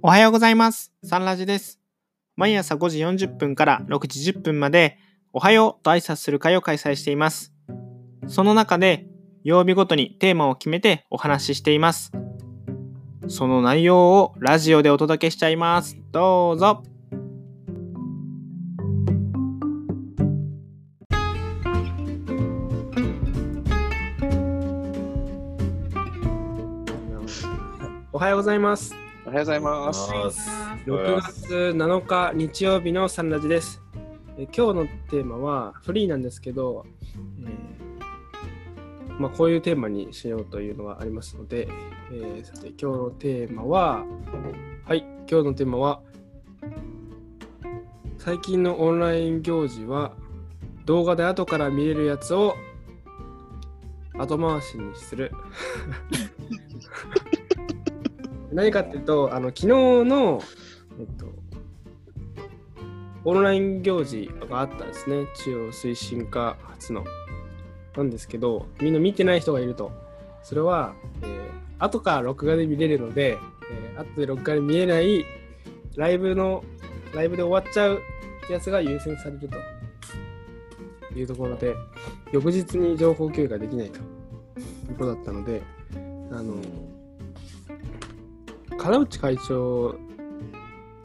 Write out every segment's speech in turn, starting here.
おはようございます。サンラジです。毎朝5時40分から6時10分まで、おはようと挨拶する会を開催しています。その中で、曜日ごとにテーマを決めてお話ししています。その内容をラジオでお届けしちゃいます。どうぞ。おはようございます。おはようございます。6月7日日曜日のサンラジです。え今日のテーマはフリーなんですけど、えーまあ、こういうテーマにしようというのがありますので、えーさて今日のテーマは、はい、今日のテーマは、最近のオンライン行事は動画で後から見れるやつを後回しにする。何かっていうと、あの昨日の、えっと、オンライン行事があったんですね。中央推進課初の。なんですけど、みんな見てない人がいると。それは、えー後から録画で見れるので、えー後で録画で見えないライブの、ライブで終わっちゃうやつが優先されるというところで、翌日に情報共有ができないということだったので、あの、金内会長、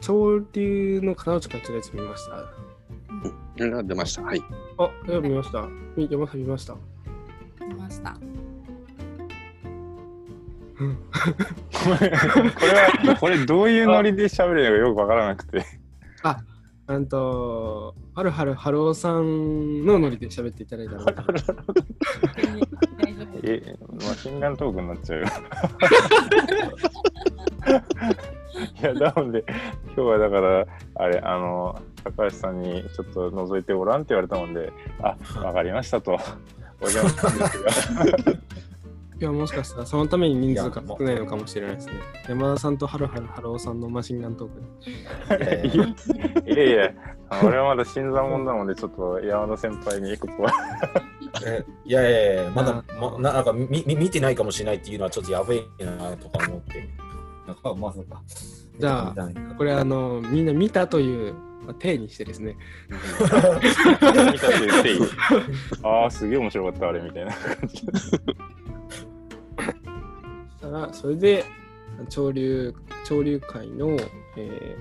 潮流の金内会長のやつ見ました？が出ました。はい。あ、読みました。み山さん見ました。見ました。これこれは、これどういうノリで喋るのかよくわからなくて。あんと、はるはるはるおさんのノリで喋っていただいたの。え、マシンガントークになっちゃうよ。いや、なので、今日はだから、あれ、あの、高橋さんにちょっと覗いてごらんって言われたもんで、あ、わかりましたと。お邪魔したんですが。いや、もしかしたらそのために人数が少ないのかもしれないですね。山田さんとはるはるはるおさんのマシンガントーク。いやいや、俺はまだ新参者なので、ちょっと山田先輩にここは。えいやいやいや、まだ、ま、ななんかみみ見てないかもしれないっていうのはちょっとやべえなとか思って。なんかまさか。じゃあこれあの、みんな見たという、まあ、体にしてですね。ああ、すげえ面白かった、あれみたいな感じ。そしたら、それで、潮流、潮流会の、え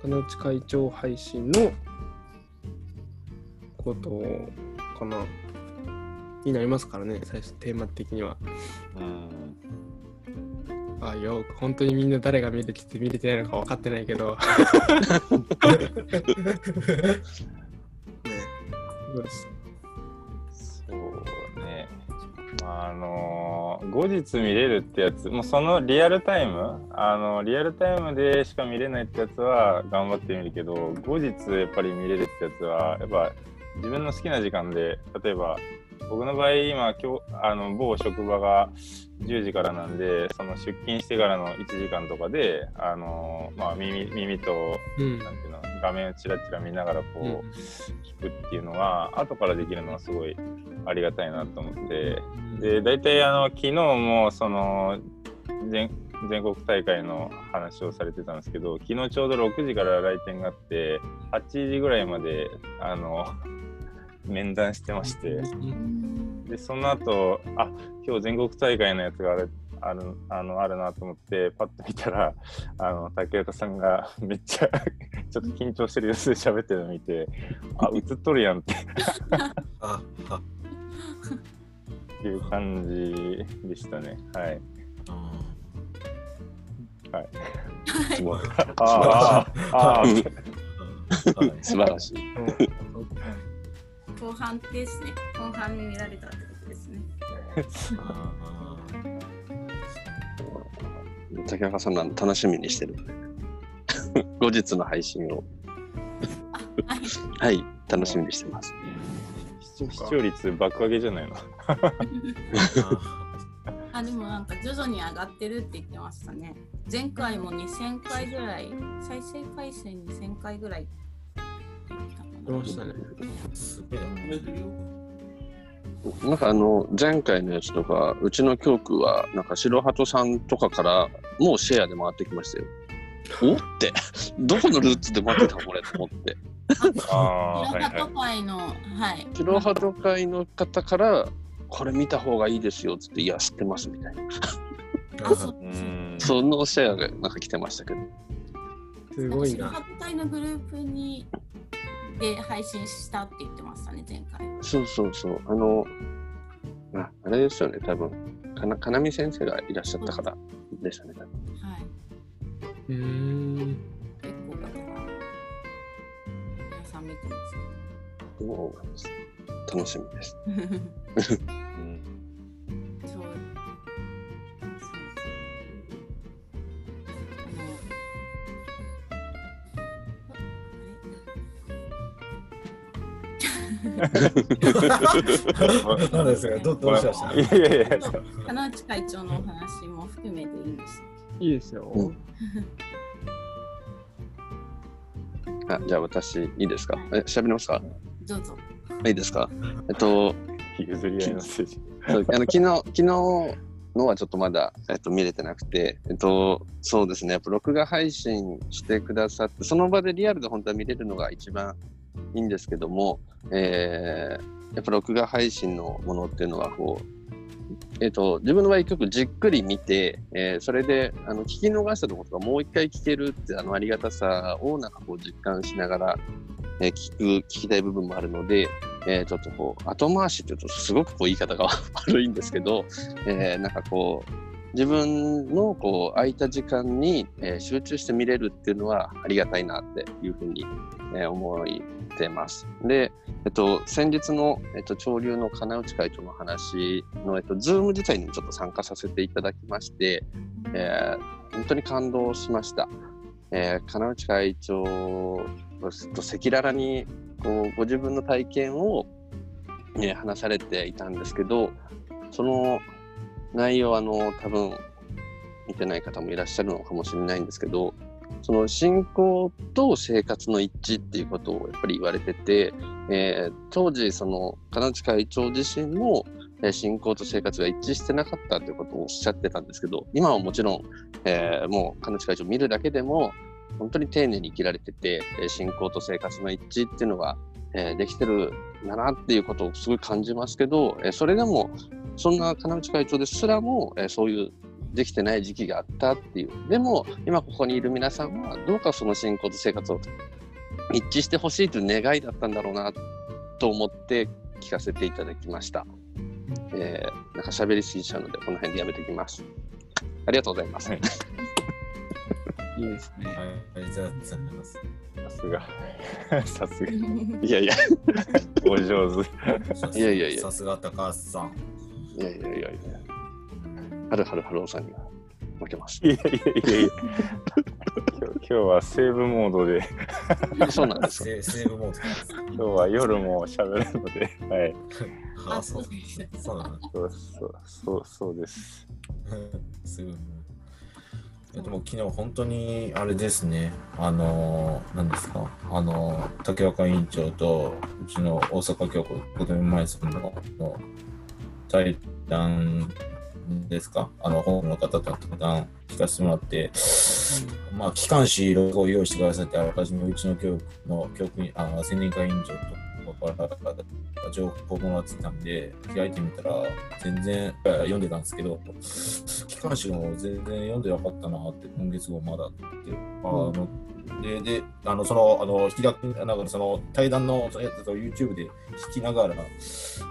ー、金内会長配信のことかな、になりますからね、最初、テーマ的には。うんあよく本当にみんな誰が見れてて見れてないのか分かってないけど。ねうそうね。まあ、あの後日見れるってやつ、もうそのリアルタイム、あのリアルタイムでしか見れないってやつは頑張ってみるけど、後日やっぱり見れるってやつは、やっぱ自分の好きな時間で、例えば僕の場合、今、今日あの某職場が10時からなんで、その出勤してからの1時間とかで、あのまあ、耳耳と、うん。なんていうの、画面をちらちら見ながらこう、うん。聞くっていうのは後からできるのはすごいありがたいなと思ってで大体あの昨日もその全全国大会の話をされてたんですけど昨日ちょうど6時から来店があって8時ぐらいまであの面談してましてでその後あ今日全国大会のやつがあるあるあのあるなと思ってパッと見たらあの竹岡さんが めっちゃ ちょっと緊張してる様子で喋ってるのを見てあ映っとるやんってああいう感じでしたね。はい。あすごい。ああ、ああ、はい 素晴らしい。後半ですね。後半に見られたってことですね。あ竹中さんなん楽しみにしてる。後日の配信を。はい。はい、楽しみにしてます。視視聴率爆上げじゃないの？あ、でもなんか徐々に上がってるって言ってましたね。前回も2000回ぐらい、再生回数2000回ぐらいって言ってたかな。出ましたね。すげえな。なんかあの前回のやつとかうちの教区はなんか白鳩さんとかからもうシェアで回ってきましたよ。おって、どこのルーツで待ってたこれと思って。ああ、キロハはいはい。ト会の、はい。キロハト会の方から、これ見た方がいいですよっつって、いや、知ってますみたいな。そのシェアがなんか来てましたけど。すごいな。キロハト会のグループにで配信したって言ってましたね、前回。そうそうそう。あの、ああれですよね、多分かな、かなみ先生がいらっしゃったからでしたね。多分はい。うーん。結構だから、皆さん見てますそう楽しみです。なんですかどどうしましたいやいやいや金内会長のお話も含めていいんです。いいですよ。うんあじゃあ私、いいですか？え、喋りますか？どうぞ。いいですか？えっと、譲り合いのステージ。そうあの昨日、昨日のはちょっとまだ、えっと、見れてなくて、えっと、そうですね、録画配信してくださって、その場でリアルで本当は見れるのが一番いいんですけども、えーやっぱ録画配信のものっていうのは、こう、えっと、自分の場合、曲じっくり見て、えーそれであの聞き逃したところとか、もう一回聞けるってあのありがたさをなんかこう実感しながら、えー聞く、聞きたい部分もあるので、えーちょっとこう、後回しっていうとすごくこう言い方が悪いんですけど、えーなんかこう、自分のこう空いた時間に、えー集中して見れるっていうのはありがたいなっていうふうに、えー思てます。で、えっと、先日の、えっと、潮流の金内会長の話の、えっと、ズーム自体にもちょっと参加させていただきまして、えー本当に感動しました。えー金内会長と赤裸々にこうご自分の体験を、ね、話されていたんですけど、その内容あの多分見てない方もいらっしゃるのかもしれないんですけど、その信仰と生活の一致っていうことをやっぱり言われてて、えー当時その金内会長自身も信仰と生活が一致してなかったということをおっしゃってたんですけど、今はもちろん、えーもう金内会長見るだけでも本当に丁寧に生きられてて、信仰と生活の一致っていうのが、えーできてるんだなっていうことをすごい感じますけど、えーそれでもそんな金内会長ですらも、えーそういうできてない時期があったっていう。でも今ここにいる皆さんはどうかその信仰と生活を一致してほしいという願いだったんだろうなと思って聞かせていただきました。えー、なんか喋りすぎちゃうのでこの辺でやめていきます。ありがとうございます。はい いいですね。はい、ありがとうございます。さすが。さすが。いやいや、お上手。いやいやいやさすが高橋さん。いやいやいやいや、はるはるはるおさんには負けます。いやいやいやいや。今日今日はセーブモードで、そうなんですか。セセーブモードです。今日は夜も喋るので、はい。あ、そうです。そう。そうそうそうそうです。すぐ。でも昨日本当にあれですね、あのー、何ですか、あのー、竹若委員長とうちの大阪教区子供前さんのの対談ですか、あの、本の方と対談聞かせてもらって、まあ、機関誌を用意してくださって、あらかじめうちの教区の教区に、あの、青年会委員長とかから情報をもらってたんで、開いてみたら、全然えー読んでたんですけど、機関誌も全然読んでなかったなって、今月号まだって。あので、で、あの、その、あの、開き、なんかその、対談のやつを YouTube で聞きながら、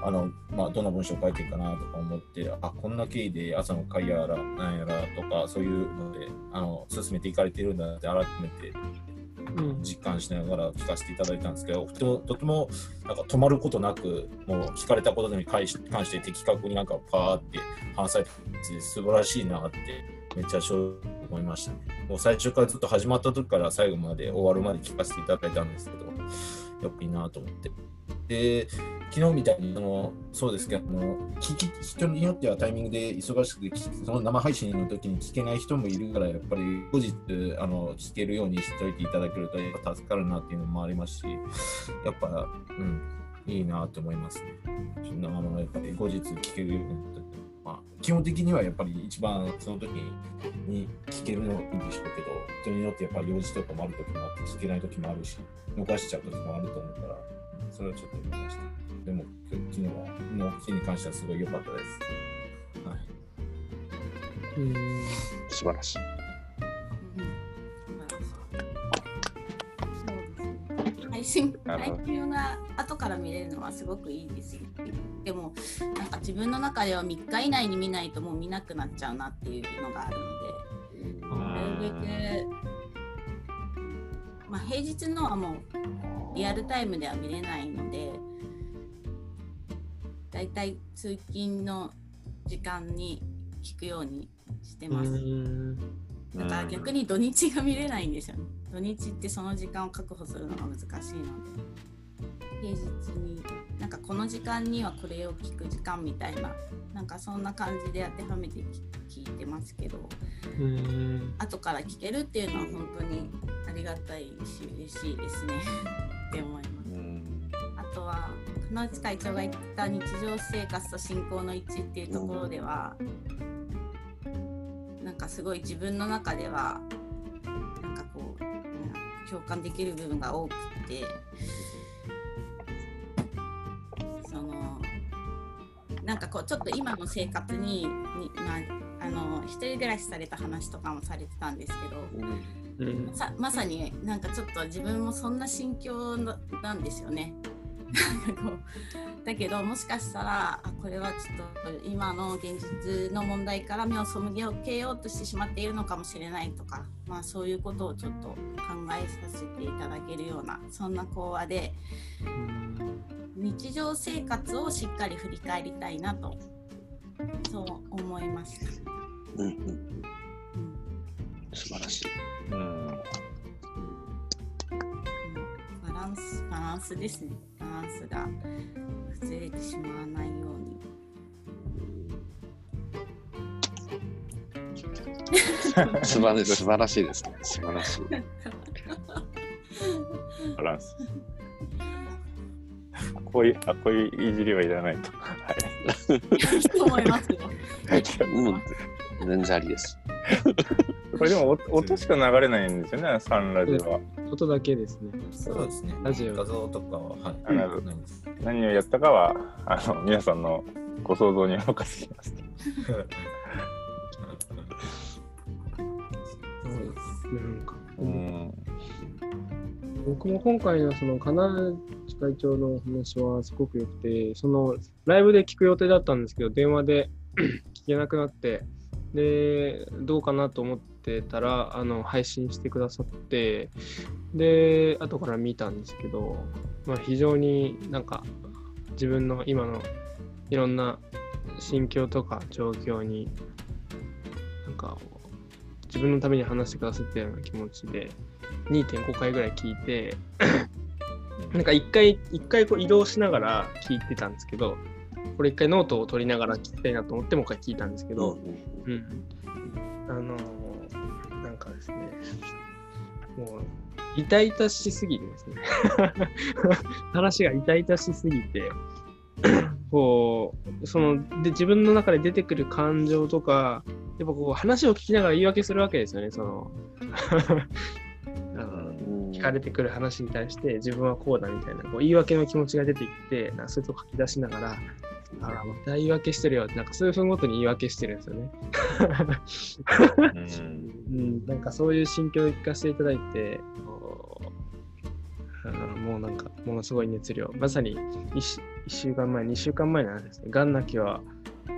あの、まあ、どんな文章を書いてるかなとか思って、あ、こんな経緯で朝の会やら、なんやらとか、そういうので、あの、進めていかれてるんだって改めてうん。実感しながら聞かせていただいたんですけど、とても、とてもなんか止まることなく、もう聞かれたことに関し関して的確になんかパーって話されてて、素晴らしいなって、めっちゃ思いましたね。もう最初からずっと始まった時から最後まで終わるまで聞かせていただいたんですけど、やっぱいいなと思って。で、昨日みたいにその、そうですけど、あの聞き人によってはタイミングで忙しくて、その生配信の時に聞けない人もいるから、やっぱり後日あの聞けるようにしておいていただけるとやっぱ助かるなっていうのもありますし、やっぱ、うん、いいなと思いますね。そんなままやっぱり後日聞けるようになったまあ、聞基本的にはやっぱり一番その時に聞けるのいいんでしょうけど、人によってやっぱり用事とかもある時もあって、聞けない時もあるし、逃しちゃう時もあると思うから、それはちょっと思いました。でも、昨日は、の日に関してはすごい良かったです。はい。うん素晴らしい。配信なるほど配信が後から見れるのはすごくいいですよ。でもなんか自分の中では3日以内に見ないともう見なくなっちゃうなっていうのがあるので、なるべく、まあ、平日のはもうリアルタイムでは見れないので、だいたい通勤の時間に聞くようにしてます。うん。だから逆に土日が見れないんですよね。土日ってその時間を確保するのが難しいので、平日に、なんかこの時間にはこれを聞く時間みたいな、なんかそんな感じで当てはめて聞いてますけど、うん。後から聞けるっていうのは本当にありがたいし、嬉しいですね。って思います。うん。あとは金内会長が言った日常生活と信仰の一致っていうところでは、なんかすごい自分の中ではなんかこううん共感できる部分が多くてそのなんかこうちょっと今の生活にに、まあ、あの一人暮らしされた話とかもされてたんですけど、うんさまさになんかちょっと自分もそんな心境ななんですよね。だけどもしかしたらあこれはちょっと今の現実の問題から目を背けようとしてしまっているのかもしれないとか、まあ、そういうことをちょっと考えさせていただけるようなそんな講話で日常生活をしっかり振り返りたいなとそう思いました。うんうんうん素晴らしい。うんンスバランスですねバランスが崩れてしまわないように素晴ら素晴らしいですね。素晴らしい。バランス。こういう、あ、こういういじりはいらないと。はい と思いますよ。も う全然ありです。これでもお音しか流れないんですよね、サンラジオは。音だけですね。そうですね。ラジオ画像とかは、はい。あなる。何をやったかは、あの皆さんのご想像にお任せします。そうですね。なんかうん。僕も今回のその金内会長の話はすごく良くて、そのライブで聞く予定だったんですけど、電話で聞けなくなって、で、どうかなと思ってたら、あの配信してくださって、で、後から見たんですけど、まあ、非常になんか自分の今のいろんな心境とか状況に、なんか自分のために話してくださったような気持ちで、2.5回ぐらい聞いて、なんか1回、一回こう移動しながら聞いてたんですけど、これ1回ノートを取りながら聞きたいなと思ってもう一回聞いたんですけど、うん。あのーなんかですね、もう、痛々しすぎてですね。話が痛々しすぎて、こう、その、で、自分の中で出てくる感情とか、やっぱこう、話を聞きながら言い訳するわけですよね、その、聞かれてくる話に対して自分はこうだみたいなこう言い訳の気持ちが出てきてなそれと書き出しながらあらまた言い訳してるよってなんか数分ごとに言い訳してるんですよね。うん。うん、なんかそういう心境を聞かせていただいてもうなんかものすごい熱量。まさに 1, 週間前2週間前なんですね「がんなきは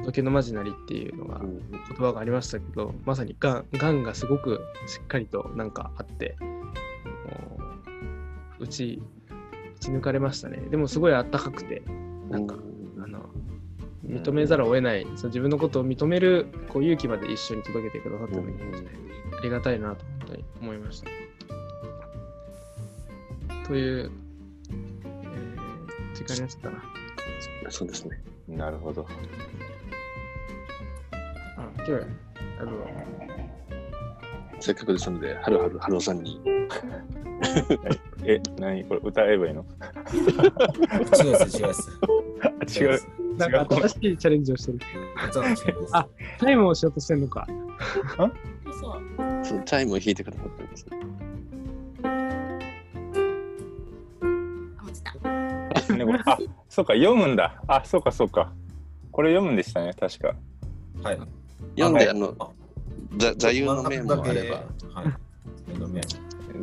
時のまじなり」っていうのが言葉がありましたけどまさにがんがんがすごくしっかりとなんかあって打ち打ち抜かれましたね。でもすごいあったかくてなんか認めざるを得ない、その自分のことを認めるこう勇気まで一緒に届けてくださったような気持ちで、ありがたいなと本当に思いました。という、えー時間になっちゃったな。そうですね。なるほど。あ、今日、あの、せっかくですので、はるはるはるさんに。え、何？これ歌えばいいの？違うです、違うです。あ違う。なんか新しいチャレンジをしてる。あタイムをしようとしてんのか。そうそのチャイムを弾いてくださったんです。あそうか、読むんだ。あ、そうか、そうか。これ読むんでしたね、確か。はい。読んで、はあの、座座右の銘もあれば。はい。座右の銘。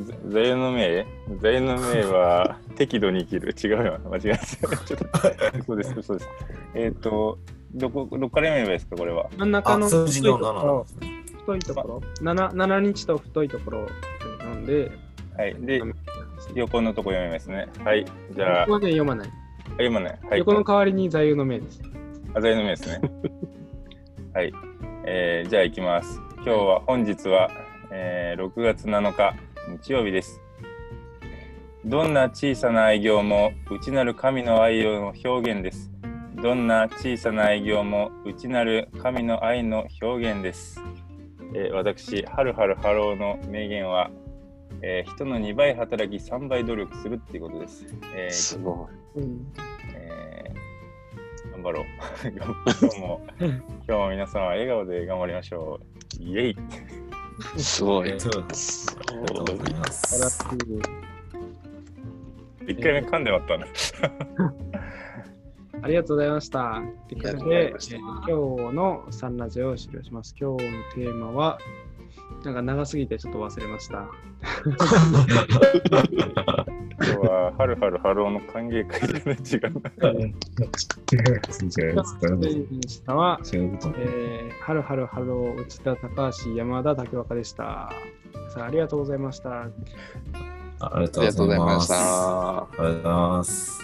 座右の銘座右の銘は 適度に生きる。違うよ。間違えた。ちょっと、そうです、そうです。えっ、と、どこ、どこから読めばいいですか、これは？真ん中のあ、数字の7なん太いところですね。太いところ、7, 7日と太いところを読んで、はい。で、横のとこ読みますね。はい。じゃあ、ここまで読まない。読まない。はい。横の代わりに座右の銘です。あ座右の銘ですね。はい。えーじゃあ行きます。今日は、本日は、えー6月7日、日曜日です。どんな小さな愛行も内なる神の愛の表現です。どんな小さな愛行も内なる神の愛の表現です。えー私、はるはるハローの名言は、えー人の2倍働き3倍努力するっていうことです。えーすごうん、えー頑張ろう。今日も、今日も皆さんは笑顔で頑張りましょう。イエイ。い。すごい。そうです。ありがとうございます。一回目噛んでまったね。ありがとうございました。ということで、今日のサンラジオを終了します。今日のテーマは、なんか長すぎてちょっと忘れました。今日は、はるはるハローの歓迎会でね、違うな。違います。これもでしたは、違うこと。えー、はるはるハロー、内田高橋、山田竹若でした。皆さんありがとうございました。あありがとうございまし。た。ありがとうございます。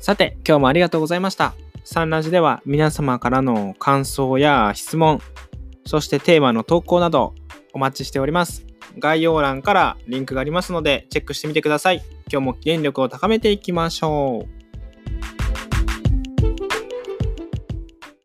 さて、今日もありがとうございました。サンラジでは皆様からの感想や質問、そしてテーマの投稿などお待ちしております。概要欄からリンクがありますのでチェックしてみてください。今日も原力を高めていきましょう。